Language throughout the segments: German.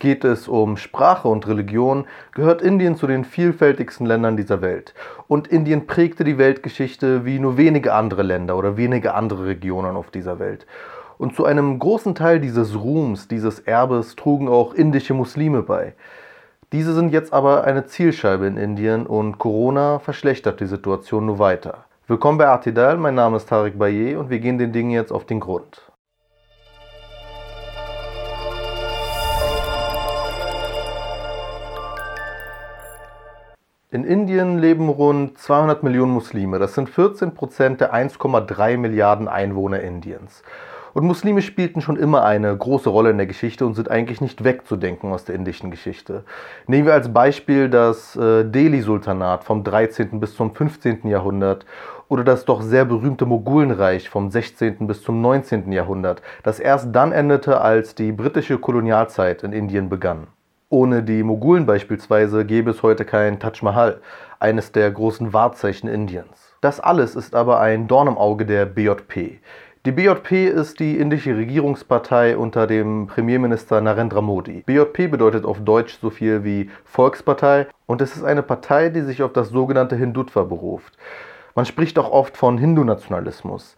Geht es um Sprache und Religion, gehört Indien zu den vielfältigsten Ländern dieser Welt. Und Indien prägte die Weltgeschichte wie nur wenige andere Länder oder wenige andere Regionen auf dieser Welt. Und zu einem großen Teil dieses Ruhms, dieses Erbes trugen auch indische Muslime bei. Diese sind jetzt aber eine Zielscheibe in Indien und Corona verschlechtert die Situation nur weiter. Willkommen bei Artidal, mein Name ist Tarek Baye und wir gehen den Dingen jetzt auf den Grund. In Indien leben rund 200 Millionen Muslime. Das sind 14 Prozent der 1,3 Milliarden Einwohner Indiens. Und Muslime spielten schon immer eine große Rolle in der Geschichte und sind eigentlich nicht wegzudenken aus der indischen Geschichte. Nehmen wir als Beispiel das äh, Delhi-Sultanat vom 13. bis zum 15. Jahrhundert oder das doch sehr berühmte Mogulenreich vom 16. bis zum 19. Jahrhundert, das erst dann endete, als die britische Kolonialzeit in Indien begann. Ohne die Mogulen beispielsweise gäbe es heute kein Taj Mahal, eines der großen Wahrzeichen Indiens. Das alles ist aber ein Dorn im Auge der BJP. Die BJP ist die indische Regierungspartei unter dem Premierminister Narendra Modi. BJP bedeutet auf Deutsch so viel wie Volkspartei und es ist eine Partei, die sich auf das sogenannte Hindutva beruft. Man spricht auch oft von Hindu-Nationalismus.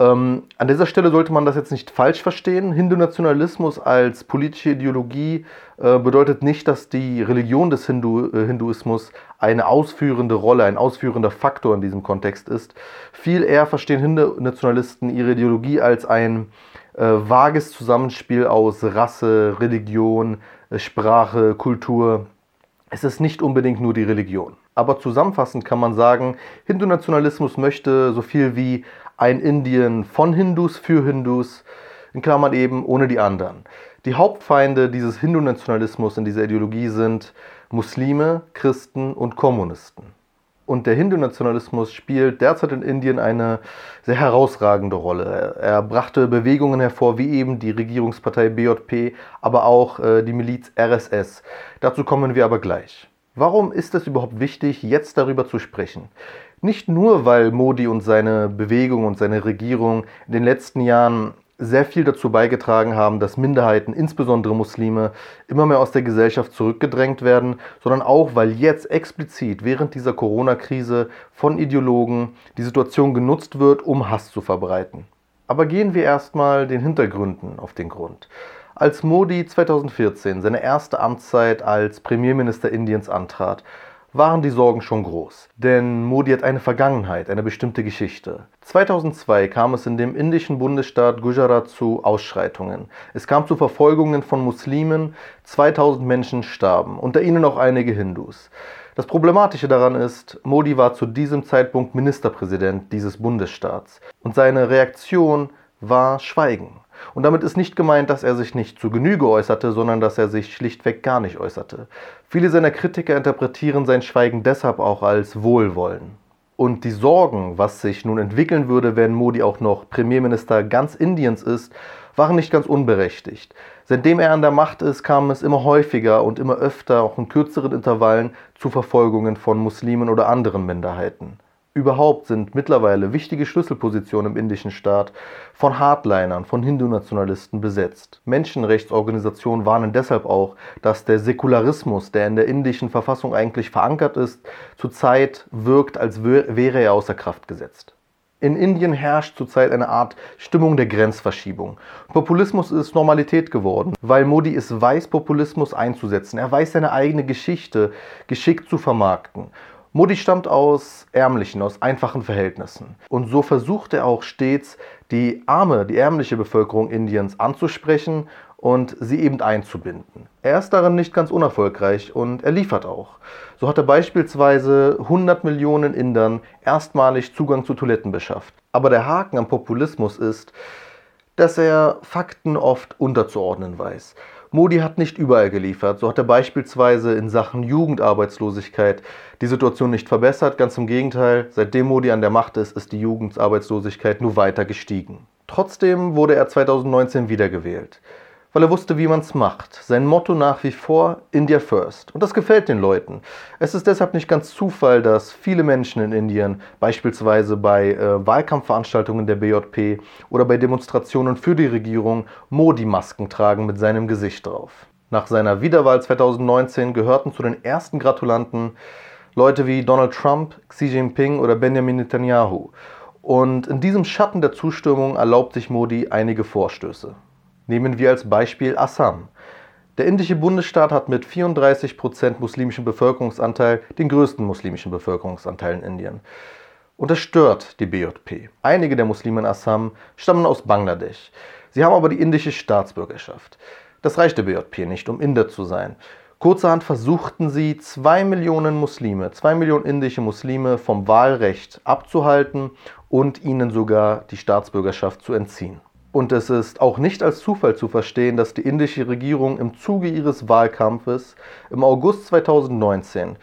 Ähm, an dieser Stelle sollte man das jetzt nicht falsch verstehen. Hindu-Nationalismus als politische Ideologie äh, bedeutet nicht, dass die Religion des Hindu, äh, Hinduismus eine ausführende Rolle, ein ausführender Faktor in diesem Kontext ist. Viel eher verstehen Hindu-Nationalisten ihre Ideologie als ein äh, vages Zusammenspiel aus Rasse, Religion, äh, Sprache, Kultur. Es ist nicht unbedingt nur die Religion. Aber zusammenfassend kann man sagen, Hindu-Nationalismus möchte so viel wie ein Indien von Hindus für Hindus, in Klammern eben ohne die anderen. Die Hauptfeinde dieses Hindu-Nationalismus in dieser Ideologie sind Muslime, Christen und Kommunisten. Und der Hindu-Nationalismus spielt derzeit in Indien eine sehr herausragende Rolle. Er brachte Bewegungen hervor, wie eben die Regierungspartei BJP, aber auch äh, die Miliz RSS. Dazu kommen wir aber gleich. Warum ist es überhaupt wichtig, jetzt darüber zu sprechen? Nicht nur, weil Modi und seine Bewegung und seine Regierung in den letzten Jahren sehr viel dazu beigetragen haben, dass Minderheiten, insbesondere Muslime, immer mehr aus der Gesellschaft zurückgedrängt werden, sondern auch, weil jetzt explizit während dieser Corona-Krise von Ideologen die Situation genutzt wird, um Hass zu verbreiten. Aber gehen wir erstmal den Hintergründen auf den Grund. Als Modi 2014 seine erste Amtszeit als Premierminister Indiens antrat, waren die Sorgen schon groß. Denn Modi hat eine Vergangenheit, eine bestimmte Geschichte. 2002 kam es in dem indischen Bundesstaat Gujarat zu Ausschreitungen. Es kam zu Verfolgungen von Muslimen, 2000 Menschen starben, unter ihnen auch einige Hindus. Das Problematische daran ist, Modi war zu diesem Zeitpunkt Ministerpräsident dieses Bundesstaats und seine Reaktion war Schweigen. Und damit ist nicht gemeint, dass er sich nicht zu Genüge äußerte, sondern dass er sich schlichtweg gar nicht äußerte. Viele seiner Kritiker interpretieren sein Schweigen deshalb auch als Wohlwollen. Und die Sorgen, was sich nun entwickeln würde, wenn Modi auch noch Premierminister ganz Indiens ist, waren nicht ganz unberechtigt. Seitdem er an der Macht ist, kam es immer häufiger und immer öfter, auch in kürzeren Intervallen, zu Verfolgungen von Muslimen oder anderen Minderheiten. Überhaupt sind mittlerweile wichtige Schlüsselpositionen im indischen Staat von Hardlinern, von Hindu-Nationalisten besetzt. Menschenrechtsorganisationen warnen deshalb auch, dass der Säkularismus, der in der indischen Verfassung eigentlich verankert ist, zurzeit wirkt, als wäre er außer Kraft gesetzt. In Indien herrscht zurzeit eine Art Stimmung der Grenzverschiebung. Populismus ist Normalität geworden, weil Modi es weiß, Populismus einzusetzen. Er weiß seine eigene Geschichte geschickt zu vermarkten. Modi stammt aus ärmlichen, aus einfachen Verhältnissen. Und so versucht er auch stets, die arme, die ärmliche Bevölkerung Indiens anzusprechen und sie eben einzubinden. Er ist darin nicht ganz unerfolgreich und er liefert auch. So hat er beispielsweise 100 Millionen Indern erstmalig Zugang zu Toiletten beschafft. Aber der Haken am Populismus ist, dass er Fakten oft unterzuordnen weiß. Modi hat nicht überall geliefert. So hat er beispielsweise in Sachen Jugendarbeitslosigkeit die Situation nicht verbessert. Ganz im Gegenteil, seitdem Modi an der Macht ist, ist die Jugendarbeitslosigkeit nur weiter gestiegen. Trotzdem wurde er 2019 wiedergewählt weil er wusste, wie man es macht. Sein Motto nach wie vor India First. Und das gefällt den Leuten. Es ist deshalb nicht ganz Zufall, dass viele Menschen in Indien, beispielsweise bei äh, Wahlkampfveranstaltungen der BJP oder bei Demonstrationen für die Regierung, Modi-Masken tragen mit seinem Gesicht drauf. Nach seiner Wiederwahl 2019 gehörten zu den ersten Gratulanten Leute wie Donald Trump, Xi Jinping oder Benjamin Netanyahu. Und in diesem Schatten der Zustimmung erlaubt sich Modi einige Vorstöße. Nehmen wir als Beispiel Assam. Der indische Bundesstaat hat mit 34% muslimischem Bevölkerungsanteil den größten muslimischen Bevölkerungsanteil in Indien. Und das stört die BJP. Einige der Muslime in Assam stammen aus Bangladesch. Sie haben aber die indische Staatsbürgerschaft. Das reicht der BJP nicht, um Inder zu sein. Kurzerhand versuchten sie, zwei Millionen Muslime, zwei Millionen indische Muslime vom Wahlrecht abzuhalten und ihnen sogar die Staatsbürgerschaft zu entziehen. Und es ist auch nicht als Zufall zu verstehen, dass die indische Regierung im Zuge ihres Wahlkampfes im August 2019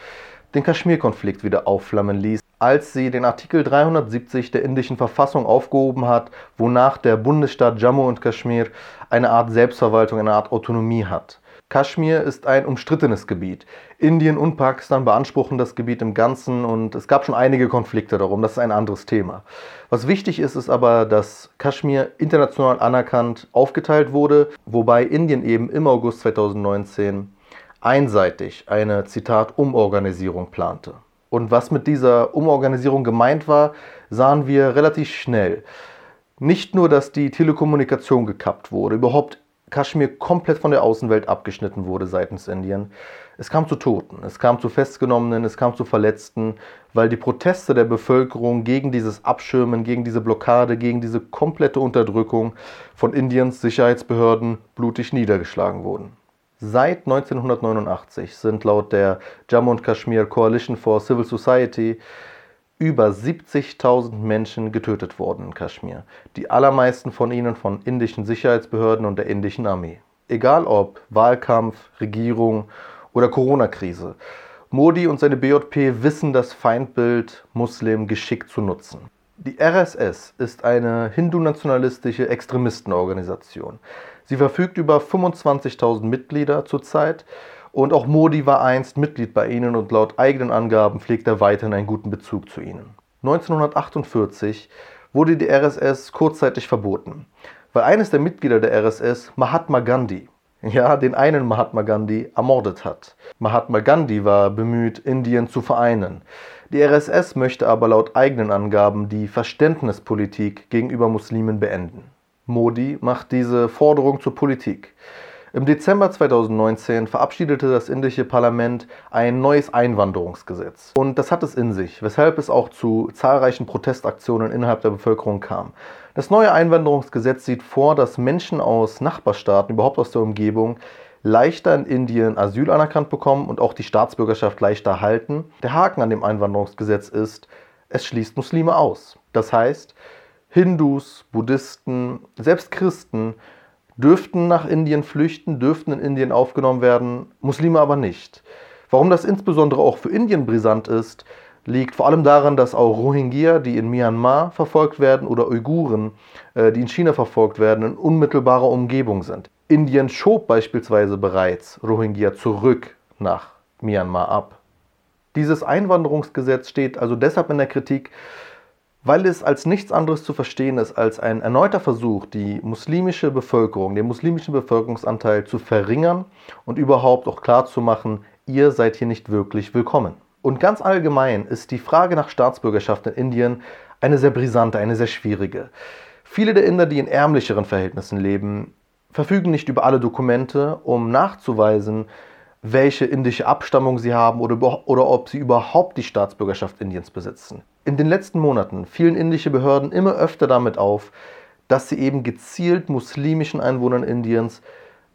den Kaschmir-Konflikt wieder aufflammen ließ, als sie den Artikel 370 der indischen Verfassung aufgehoben hat, wonach der Bundesstaat Jammu und Kaschmir eine Art Selbstverwaltung, eine Art Autonomie hat. Kaschmir ist ein umstrittenes Gebiet. Indien und Pakistan beanspruchen das Gebiet im Ganzen und es gab schon einige Konflikte darum. Das ist ein anderes Thema. Was wichtig ist, ist aber, dass Kaschmir international anerkannt aufgeteilt wurde, wobei Indien eben im August 2019 einseitig eine, Zitat, Umorganisierung plante. Und was mit dieser Umorganisierung gemeint war, sahen wir relativ schnell. Nicht nur, dass die Telekommunikation gekappt wurde, überhaupt Kaschmir komplett von der Außenwelt abgeschnitten wurde seitens Indien. Es kam zu Toten, es kam zu Festgenommenen, es kam zu Verletzten, weil die Proteste der Bevölkerung gegen dieses Abschirmen, gegen diese Blockade, gegen diese komplette Unterdrückung von Indiens Sicherheitsbehörden blutig niedergeschlagen wurden. Seit 1989 sind laut der Jammu und Kashmir Coalition for Civil Society über 70.000 Menschen getötet worden in Kaschmir. Die allermeisten von ihnen von indischen Sicherheitsbehörden und der indischen Armee. Egal ob Wahlkampf, Regierung oder Corona-Krise. Modi und seine BJP wissen das Feindbild Muslim geschickt zu nutzen. Die RSS ist eine hindu-nationalistische Extremistenorganisation. Sie verfügt über 25.000 Mitglieder zurzeit und auch Modi war einst Mitglied bei ihnen und laut eigenen Angaben pflegt er weiterhin einen guten Bezug zu ihnen. 1948 wurde die RSS kurzzeitig verboten, weil eines der Mitglieder der RSS, Mahatma Gandhi, ja, den einen Mahatma Gandhi ermordet hat. Mahatma Gandhi war bemüht, Indien zu vereinen. Die RSS möchte aber laut eigenen Angaben die Verständnispolitik gegenüber Muslimen beenden. Modi macht diese Forderung zur Politik. Im Dezember 2019 verabschiedete das indische Parlament ein neues Einwanderungsgesetz. Und das hat es in sich, weshalb es auch zu zahlreichen Protestaktionen innerhalb der Bevölkerung kam. Das neue Einwanderungsgesetz sieht vor, dass Menschen aus Nachbarstaaten, überhaupt aus der Umgebung, leichter in Indien Asyl anerkannt bekommen und auch die Staatsbürgerschaft leichter erhalten. Der Haken an dem Einwanderungsgesetz ist, es schließt Muslime aus. Das heißt, Hindus, Buddhisten, selbst Christen dürften nach Indien flüchten, dürften in Indien aufgenommen werden, Muslime aber nicht. Warum das insbesondere auch für Indien brisant ist, liegt vor allem daran, dass auch Rohingya, die in Myanmar verfolgt werden, oder Uiguren, äh, die in China verfolgt werden, in unmittelbarer Umgebung sind. Indien schob beispielsweise bereits Rohingya zurück nach Myanmar ab. Dieses Einwanderungsgesetz steht also deshalb in der Kritik, weil es als nichts anderes zu verstehen ist als ein erneuter Versuch, die muslimische Bevölkerung, den muslimischen Bevölkerungsanteil zu verringern und überhaupt auch klarzumachen, ihr seid hier nicht wirklich willkommen. Und ganz allgemein ist die Frage nach Staatsbürgerschaft in Indien eine sehr brisante, eine sehr schwierige. Viele der Inder, die in ärmlicheren Verhältnissen leben, verfügen nicht über alle Dokumente, um nachzuweisen, welche indische Abstammung sie haben oder, oder ob sie überhaupt die Staatsbürgerschaft Indiens besitzen. In den letzten Monaten fielen indische Behörden immer öfter damit auf, dass sie eben gezielt muslimischen Einwohnern Indiens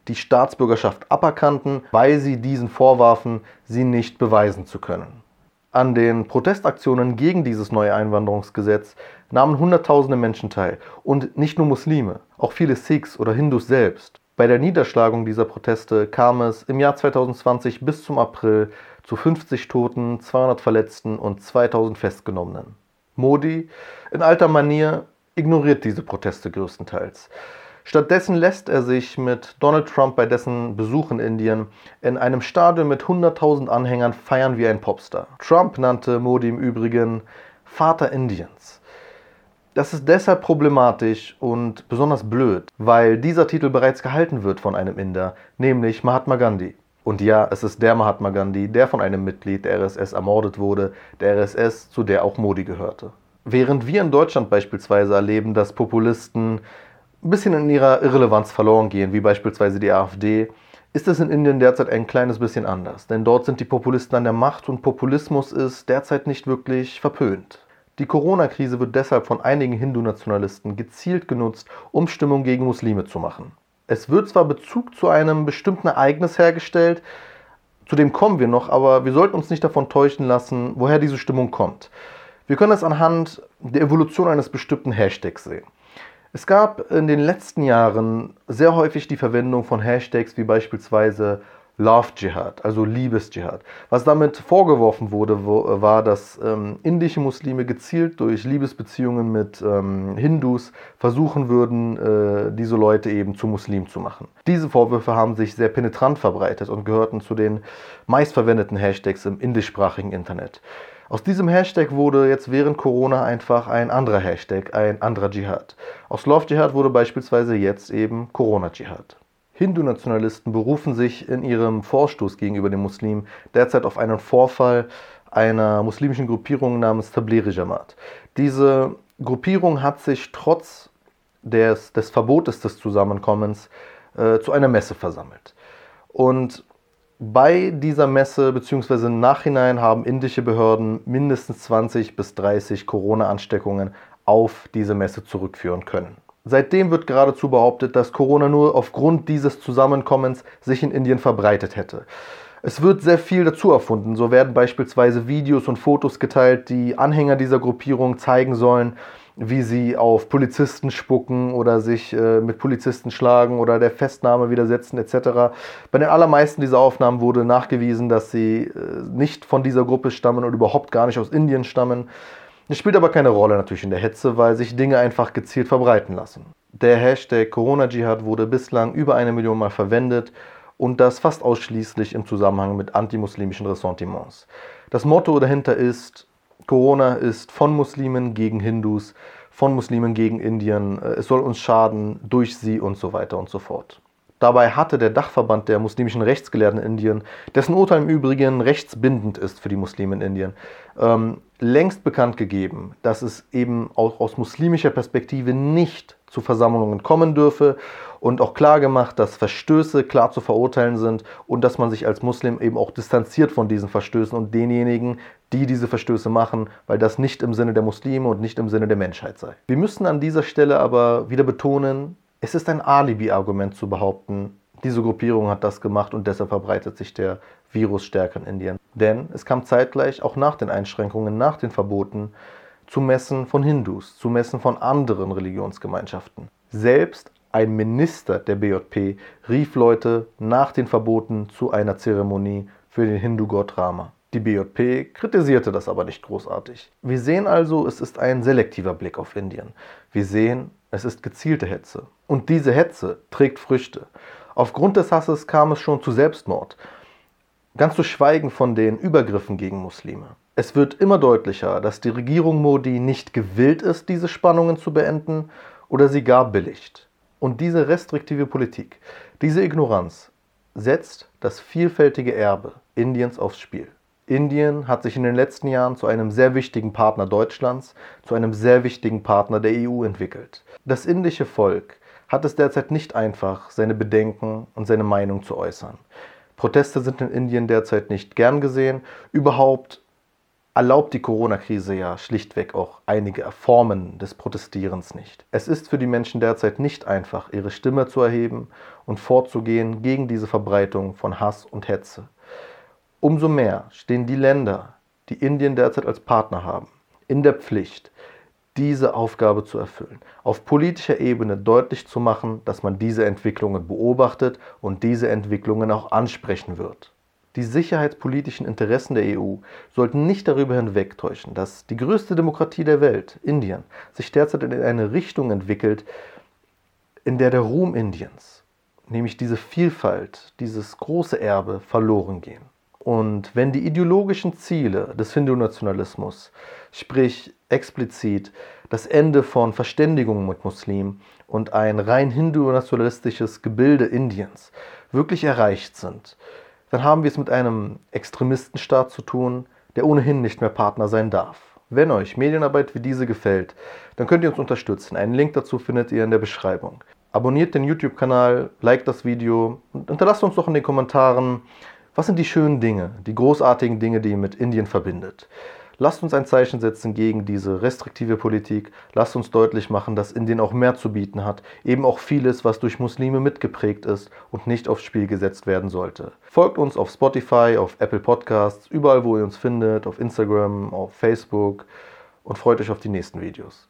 die Staatsbürgerschaft aberkannten, weil sie diesen vorwarfen, sie nicht beweisen zu können. An den Protestaktionen gegen dieses neue Einwanderungsgesetz nahmen Hunderttausende Menschen teil und nicht nur Muslime, auch viele Sikhs oder Hindus selbst. Bei der Niederschlagung dieser Proteste kam es im Jahr 2020 bis zum April zu 50 Toten, 200 Verletzten und 2000 Festgenommenen. Modi, in alter Manier, ignoriert diese Proteste größtenteils. Stattdessen lässt er sich mit Donald Trump bei dessen Besuch in Indien in einem Stadion mit 100.000 Anhängern feiern wie ein Popstar. Trump nannte Modi im Übrigen Vater Indiens. Das ist deshalb problematisch und besonders blöd, weil dieser Titel bereits gehalten wird von einem Inder, nämlich Mahatma Gandhi. Und ja, es ist der Mahatma Gandhi, der von einem Mitglied der RSS ermordet wurde, der RSS, zu der auch Modi gehörte. Während wir in Deutschland beispielsweise erleben, dass Populisten ein bisschen in ihrer Irrelevanz verloren gehen, wie beispielsweise die AfD, ist es in Indien derzeit ein kleines bisschen anders. Denn dort sind die Populisten an der Macht und Populismus ist derzeit nicht wirklich verpönt. Die Corona-Krise wird deshalb von einigen Hindu-Nationalisten gezielt genutzt, um Stimmung gegen Muslime zu machen. Es wird zwar Bezug zu einem bestimmten Ereignis hergestellt, zu dem kommen wir noch, aber wir sollten uns nicht davon täuschen lassen, woher diese Stimmung kommt. Wir können es anhand der Evolution eines bestimmten Hashtags sehen. Es gab in den letzten Jahren sehr häufig die Verwendung von Hashtags wie beispielsweise Love Jihad, also Liebesjihad. Was damit vorgeworfen wurde, wo, war, dass ähm, indische Muslime gezielt durch Liebesbeziehungen mit ähm, Hindus versuchen würden, äh, diese Leute eben zu Muslim zu machen. Diese Vorwürfe haben sich sehr penetrant verbreitet und gehörten zu den meistverwendeten Hashtags im indischsprachigen Internet. Aus diesem Hashtag wurde jetzt während Corona einfach ein anderer Hashtag, ein anderer Dschihad. Aus Love Jihad wurde beispielsweise jetzt eben Corona Dschihad. Hindu-Nationalisten berufen sich in ihrem Vorstoß gegenüber den Muslimen derzeit auf einen Vorfall einer muslimischen Gruppierung namens Tablighi Jamaat. Diese Gruppierung hat sich trotz des, des Verbotes des Zusammenkommens äh, zu einer Messe versammelt. Und bei dieser Messe bzw. im Nachhinein haben indische Behörden mindestens 20 bis 30 Corona-Ansteckungen auf diese Messe zurückführen können. Seitdem wird geradezu behauptet, dass Corona nur aufgrund dieses Zusammenkommens sich in Indien verbreitet hätte. Es wird sehr viel dazu erfunden. So werden beispielsweise Videos und Fotos geteilt, die Anhänger dieser Gruppierung zeigen sollen, wie sie auf Polizisten spucken oder sich äh, mit Polizisten schlagen oder der Festnahme widersetzen etc. Bei den allermeisten dieser Aufnahmen wurde nachgewiesen, dass sie äh, nicht von dieser Gruppe stammen und überhaupt gar nicht aus Indien stammen. Es spielt aber keine Rolle natürlich in der Hetze, weil sich Dinge einfach gezielt verbreiten lassen. Der Hashtag Corona-Jihad wurde bislang über eine Million Mal verwendet und das fast ausschließlich im Zusammenhang mit antimuslimischen Ressentiments. Das Motto dahinter ist, Corona ist von Muslimen gegen Hindus, von Muslimen gegen Indien, äh, es soll uns schaden durch sie und so weiter und so fort. Dabei hatte der Dachverband der muslimischen Rechtsgelehrten in Indien, dessen Urteil im Übrigen rechtsbindend ist für die Muslime in Indien, ähm, längst bekannt gegeben, dass es eben auch aus muslimischer Perspektive nicht zu Versammlungen kommen dürfe und auch klar gemacht, dass Verstöße klar zu verurteilen sind und dass man sich als Muslim eben auch distanziert von diesen Verstößen und denjenigen, die diese Verstöße machen, weil das nicht im Sinne der Muslime und nicht im Sinne der Menschheit sei. Wir müssen an dieser Stelle aber wieder betonen, es ist ein Alibi-Argument zu behaupten, diese Gruppierung hat das gemacht und deshalb verbreitet sich der Virus stärker in Indien. Denn es kam zeitgleich, auch nach den Einschränkungen, nach den Verboten, zu Messen von Hindus, zu Messen von anderen Religionsgemeinschaften. Selbst ein Minister der BJP rief Leute nach den Verboten zu einer Zeremonie für den Hindu-Gott Rama. Die BJP kritisierte das aber nicht großartig. Wir sehen also, es ist ein selektiver Blick auf Indien. Wir sehen, es ist gezielte Hetze. Und diese Hetze trägt Früchte. Aufgrund des Hasses kam es schon zu Selbstmord. Ganz zu schweigen von den Übergriffen gegen Muslime. Es wird immer deutlicher, dass die Regierung Modi nicht gewillt ist, diese Spannungen zu beenden oder sie gar billigt. Und diese restriktive Politik, diese Ignoranz setzt das vielfältige Erbe Indiens aufs Spiel. Indien hat sich in den letzten Jahren zu einem sehr wichtigen Partner Deutschlands, zu einem sehr wichtigen Partner der EU entwickelt. Das indische Volk hat es derzeit nicht einfach, seine Bedenken und seine Meinung zu äußern. Proteste sind in Indien derzeit nicht gern gesehen. Überhaupt erlaubt die Corona-Krise ja schlichtweg auch einige Formen des Protestierens nicht. Es ist für die Menschen derzeit nicht einfach, ihre Stimme zu erheben und vorzugehen gegen diese Verbreitung von Hass und Hetze. Umso mehr stehen die Länder, die Indien derzeit als Partner haben, in der Pflicht, diese Aufgabe zu erfüllen, auf politischer Ebene deutlich zu machen, dass man diese Entwicklungen beobachtet und diese Entwicklungen auch ansprechen wird. Die sicherheitspolitischen Interessen der EU sollten nicht darüber hinwegtäuschen, dass die größte Demokratie der Welt, Indien, sich derzeit in eine Richtung entwickelt, in der der Ruhm Indiens, nämlich diese Vielfalt, dieses große Erbe verloren gehen. Und wenn die ideologischen Ziele des Hindu-Nationalismus, sprich explizit das Ende von Verständigung mit Muslimen und ein rein hindu-nationalistisches Gebilde Indiens wirklich erreicht sind, dann haben wir es mit einem Extremistenstaat zu tun, der ohnehin nicht mehr Partner sein darf. Wenn euch Medienarbeit wie diese gefällt, dann könnt ihr uns unterstützen. Einen Link dazu findet ihr in der Beschreibung. Abonniert den YouTube-Kanal, liked das Video und hinterlasst uns doch in den Kommentaren, was sind die schönen Dinge, die großartigen Dinge, die ihr mit Indien verbindet. Lasst uns ein Zeichen setzen gegen diese restriktive Politik. Lasst uns deutlich machen, dass Indien auch mehr zu bieten hat. Eben auch vieles, was durch Muslime mitgeprägt ist und nicht aufs Spiel gesetzt werden sollte. Folgt uns auf Spotify, auf Apple Podcasts, überall, wo ihr uns findet, auf Instagram, auf Facebook und freut euch auf die nächsten Videos.